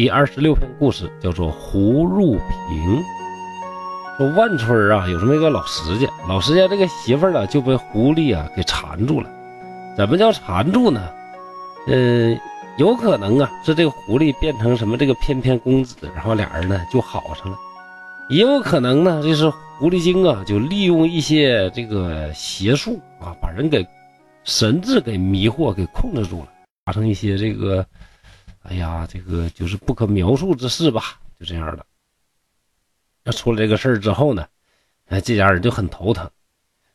第二十六篇故事叫做《葫芦瓶》。说万村啊，有这么一个老石家，老石家这个媳妇呢就被狐狸啊给缠住了。怎么叫缠住呢？嗯，有可能啊是这个狐狸变成什么这个翩翩公子，然后俩人呢就好上了。也有可能呢，就是狐狸精啊就利用一些这个邪术啊，把人给神智给迷惑，给控制住了，发生一些这个。哎呀，这个就是不可描述之事吧，就这样的。那出了这个事儿之后呢，哎，这家人就很头疼，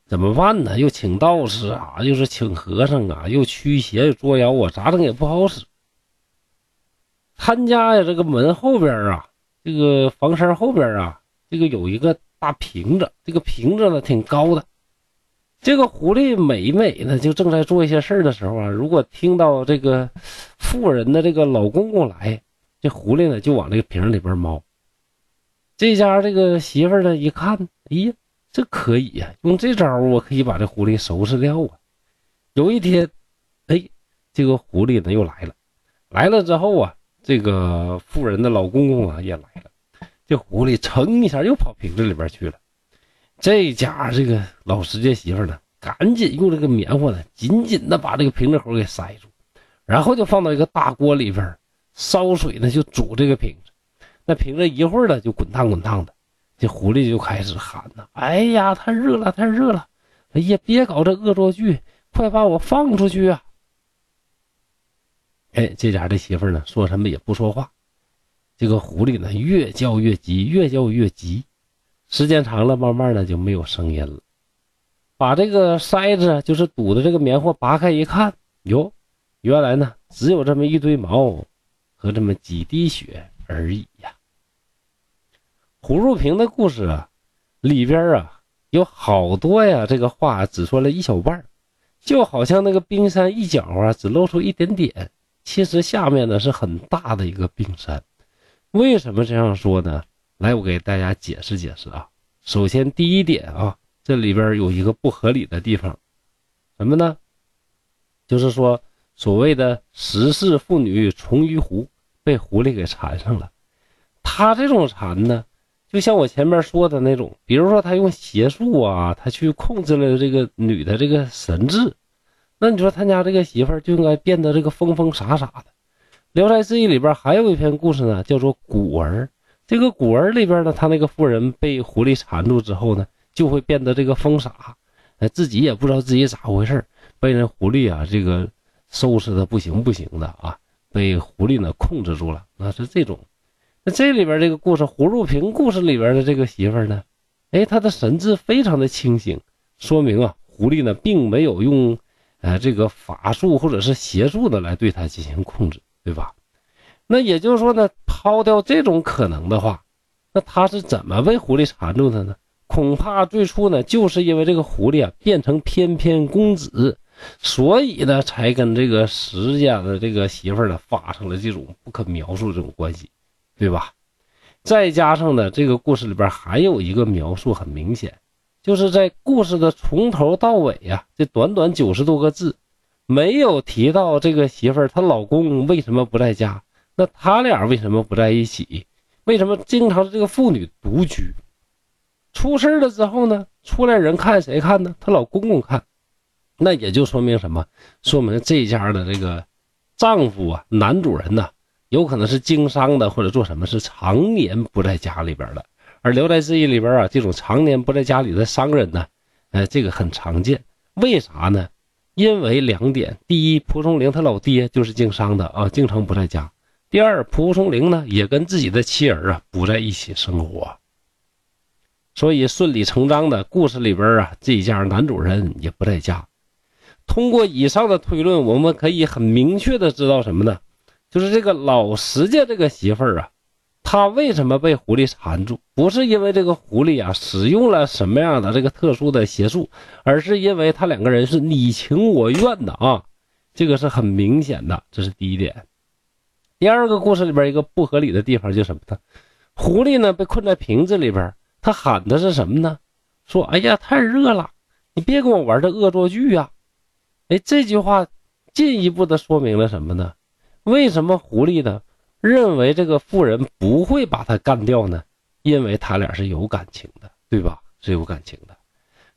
怎么办呢？又请道士啊，又是请和尚啊，又驱邪又捉妖啊，咋整也不好使。他家呀，这个门后边啊，这个房身后边啊，这个有一个大瓶子，这个瓶子呢挺高的。这个狐狸每每呢，就正在做一些事儿的时候啊，如果听到这个妇人的这个老公公来，这狐狸呢就往这个瓶里边猫。这家这个媳妇呢一看，哎呀，这可以呀，用这招我可以把这狐狸收拾掉啊。有一天，哎，这个狐狸呢又来了，来了之后啊，这个妇人的老公公啊也来了，这狐狸噌一下又跑瓶子里边去了。这家这个老石家媳妇呢，赶紧用这个棉花呢，紧紧的把这个瓶子口给塞住，然后就放到一个大锅里边烧水呢，就煮这个瓶子。那瓶子一会儿呢，就滚烫滚烫的。这狐狸就开始喊呐：“哎呀，太热了，太热了！哎呀，别搞这恶作剧，快把我放出去啊！”哎，这家的媳妇呢，说什么也不说话。这个狐狸呢，越叫越急，越叫越急。时间长了，慢慢的就没有声音了。把这个塞子，就是堵的这个棉花拔开一看，哟，原来呢只有这么一堆毛和这么几滴血而已呀。葫芦瓶的故事啊，里边啊有好多呀，这个话只说了一小半就好像那个冰山一角啊，只露出一点点，其实下面呢是很大的一个冰山。为什么这样说呢？来，我给大家解释解释啊。首先，第一点啊，这里边有一个不合理的地方，什么呢？就是说，所谓的十世妇女重于狐，被狐狸给缠上了。他这种缠呢，就像我前面说的那种，比如说他用邪术啊，他去控制了这个女的这个神智，那你说他家这个媳妇就应该变得这个疯疯傻傻的。《聊斋志异》里边还有一篇故事呢，叫做《古儿》。这个古文里边呢，他那个妇人被狐狸缠住之后呢，就会变得这个疯傻，哎，自己也不知道自己咋回事被人狐狸啊这个收拾的不行不行的啊，被狐狸呢控制住了，那是这种。那这里边这个故事，葫芦瓶故事里边的这个媳妇呢，哎，她的神智非常的清醒，说明啊，狐狸呢并没有用，呃，这个法术或者是邪术的来对她进行控制，对吧？那也就是说呢，抛掉这种可能的话，那他是怎么被狐狸缠住的呢？恐怕最初呢，就是因为这个狐狸啊变成翩翩公子，所以呢才跟这个石家的这个媳妇呢发生了这种不可描述这种关系，对吧？再加上呢，这个故事里边还有一个描述很明显，就是在故事的从头到尾呀，这短短九十多个字，没有提到这个媳妇儿她老公为什么不在家。那他俩为什么不在一起？为什么经常这个妇女独居？出事了之后呢？出来人看谁看呢？她老公公看。那也就说明什么？说明这家的这个丈夫啊，男主人呢，有可能是经商的，或者做什么是常年不在家里边的。而《聊斋志异》里边啊，这种常年不在家里的商人呢，呃，这个很常见。为啥呢？因为两点：第一，蒲松龄他老爹就是经商的啊，经常不在家。第二，蒲松龄呢也跟自己的妻儿啊不在一起生活，所以顺理成章的故事里边啊，这家男主人也不在家。通过以上的推论，我们可以很明确的知道什么呢？就是这个老石家这个媳妇儿啊，她为什么被狐狸缠住？不是因为这个狐狸啊使用了什么样的这个特殊的邪术，而是因为他两个人是你情我愿的啊，这个是很明显的，这是第一点。第二个故事里边一个不合理的地方就什么呢？狐狸呢被困在瓶子里边，他喊的是什么呢？说：“哎呀，太热了，你别跟我玩这恶作剧呀！”哎，这句话进一步的说明了什么呢？为什么狐狸呢认为这个妇人不会把他干掉呢？因为他俩是有感情的，对吧？是有感情的。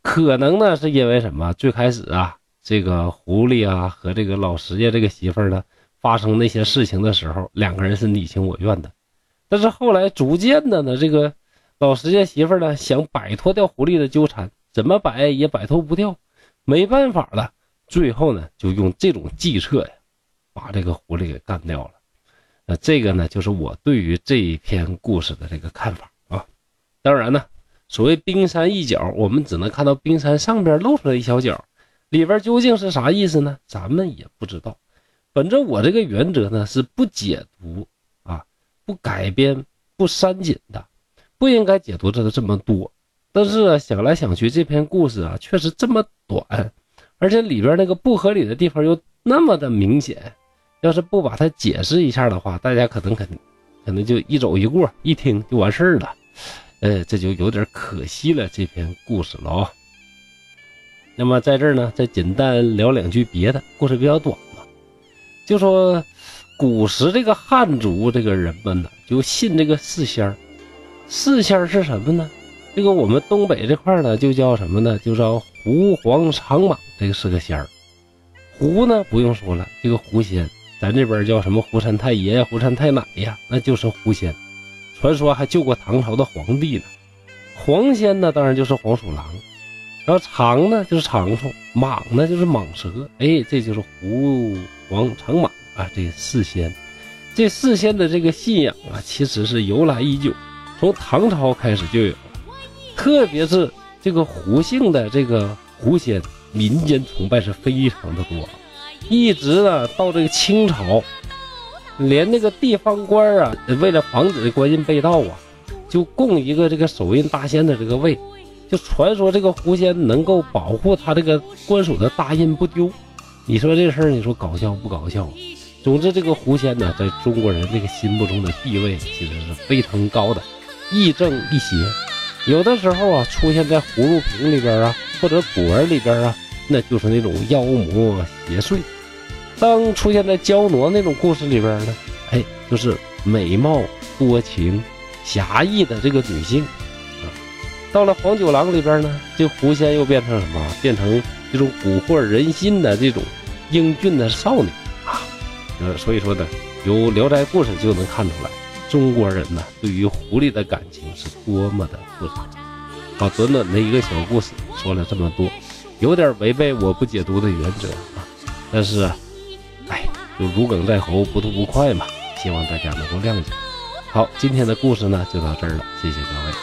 可能呢，是因为什么？最开始啊，这个狐狸啊和这个老石家这个媳妇呢，发生那些事情的时候，两个人是你情我愿的。但是后来逐渐的呢，这个老石家媳妇呢，想摆脱掉狐狸的纠缠，怎么摆也摆脱不掉，没办法了。最后呢，就用这种计策呀，把这个狐狸给干掉了。那这个呢，就是我对于这一篇故事的这个看法啊。当然呢，所谓冰山一角，我们只能看到冰山上边露出来一小角，里边究竟是啥意思呢？咱们也不知道。本着我这个原则呢，是不解读啊，不改编，不删减的，不应该解读的这么多。但是想来想去，这篇故事啊，确实这么短，而且里边那个不合理的地方又那么的明显。要是不把它解释一下的话，大家可能肯可能就一走一过，一听就完事儿了，呃，这就有点可惜了这篇故事了啊。那么在这儿呢，再简单聊两句别的，故事比较短嘛，就说古时这个汉族这个人们呢，就信这个四仙儿。四仙儿是什么呢？这个我们东北这块呢，就叫什么呢？就叫狐黄长蟒，这个是个仙儿。狐呢，不用说了，这个狐仙。咱这边叫什么胡山太爷呀、胡山太奶呀，那就是狐仙。传说还救过唐朝的皇帝呢。黄仙呢，当然就是黄鼠狼。然后长呢，就是长虫；蟒呢，就是蟒蛇。哎，这就是狐黄长蟒啊，这四仙。这四仙的这个信仰啊，其实是由来已久，从唐朝开始就有。特别是这个胡姓的这个狐仙，民间崇拜是非常的多。一直呢到这个清朝，连那个地方官啊，为了防止官印被盗啊，就供一个这个手印大仙的这个位，就传说这个狐仙能够保护他这个官署的大印不丢。你说这事儿，你说搞笑不搞笑？总之，这个狐仙呢，在中国人这个心目中的地位其实是非常高的，亦正亦邪。有的时候啊，出现在葫芦瓶里边啊，或者果儿里边啊。那就是那种妖魔邪祟。当出现在焦挪那种故事里边呢，哎，就是美貌多情、侠义的这个女性。到了黄九郎里边呢，这狐仙又变成什么？变成这种蛊惑人心的这种英俊的少女啊。呃，所以说呢，由《聊斋故事》就能看出来，中国人呢对于狐狸的感情是多么的复杂。好，短短的一个小故事，说了这么多。有点违背我不解读的原则啊，但是，哎，就如鲠在喉，不吐不快嘛，希望大家能够谅解。好，今天的故事呢就到这儿了，谢谢各位，